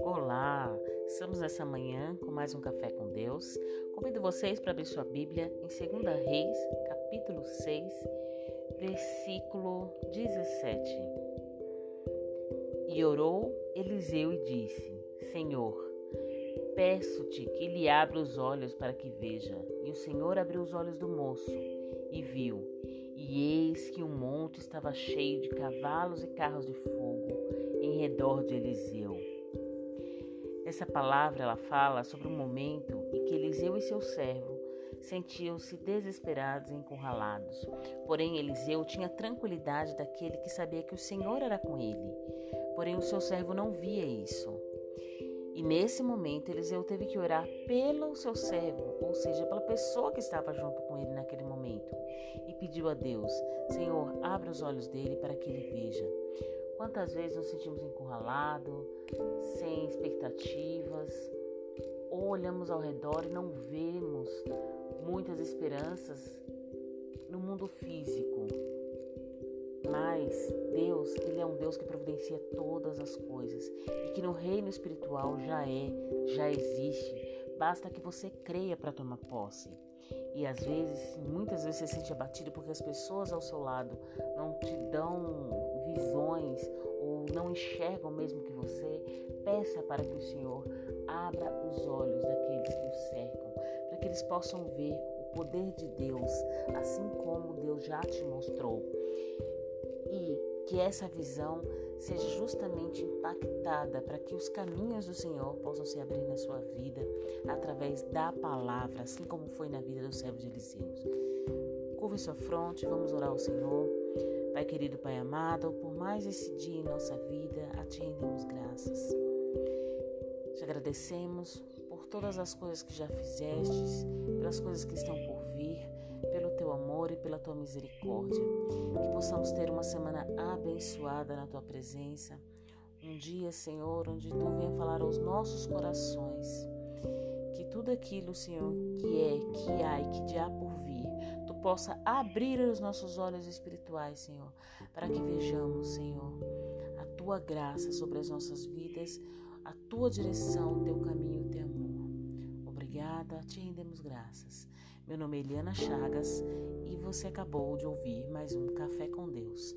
Olá, estamos nessa manhã com mais um Café com Deus. Convido vocês para abrir sua Bíblia em 2 Reis, capítulo 6, versículo 17. E orou Eliseu e disse: Senhor, peço-te que lhe abra os olhos para que veja. E o Senhor abriu os olhos do moço e viu, e eis que o monte estava cheio de cavalos e carros de fogo em redor de Eliseu. Essa palavra ela fala sobre o momento em que Eliseu e seu servo sentiam-se desesperados e encurralados. Porém, Eliseu tinha tranquilidade daquele que sabia que o Senhor era com ele. Porém, o seu servo não via isso. E nesse momento, Eliseu teve que orar pelo seu servo, ou seja, pela pessoa que estava junto com ele naquele momento, e pediu a Deus: Senhor, abre os olhos dele para que ele veja. Quantas vezes nos sentimos encurralados, sem expectativas, ou olhamos ao redor e não vemos muitas esperanças no mundo físico, mas Deus, Ele é um Deus que providencia todas as coisas e que no reino espiritual já é, já existe. Basta que você creia para tomar posse. E às vezes, muitas vezes você se sente abatido porque as pessoas ao seu lado não te dão visões ou não enxergam mesmo que você. Peça para que o Senhor abra os olhos daqueles que o cercam, para que eles possam ver o poder de Deus, assim como Deus já te mostrou e que essa visão seja justamente impactada para que os caminhos do Senhor possam se abrir na sua vida através da palavra, assim como foi na vida do servo de Eliseu. Curve sua fronte, vamos orar ao Senhor. Pai querido, Pai amado, por mais esse dia em nossa vida, a Ti rendemos graças. Te agradecemos por todas as coisas que já fizestes, pelas coisas que estão por amor e pela tua misericórdia. Que possamos ter uma semana abençoada na tua presença. Um dia, Senhor, onde tu venha falar aos nossos corações. Que tudo aquilo, Senhor, que é, que há e que há por vir, tu possa abrir os nossos olhos espirituais, Senhor, para que vejamos, Senhor, a tua graça sobre as nossas vidas, a tua direção, o teu caminho, o teu amor. Obrigada, te rendemos graças. Meu nome é Eliana Chagas e você acabou de ouvir mais um Café com Deus.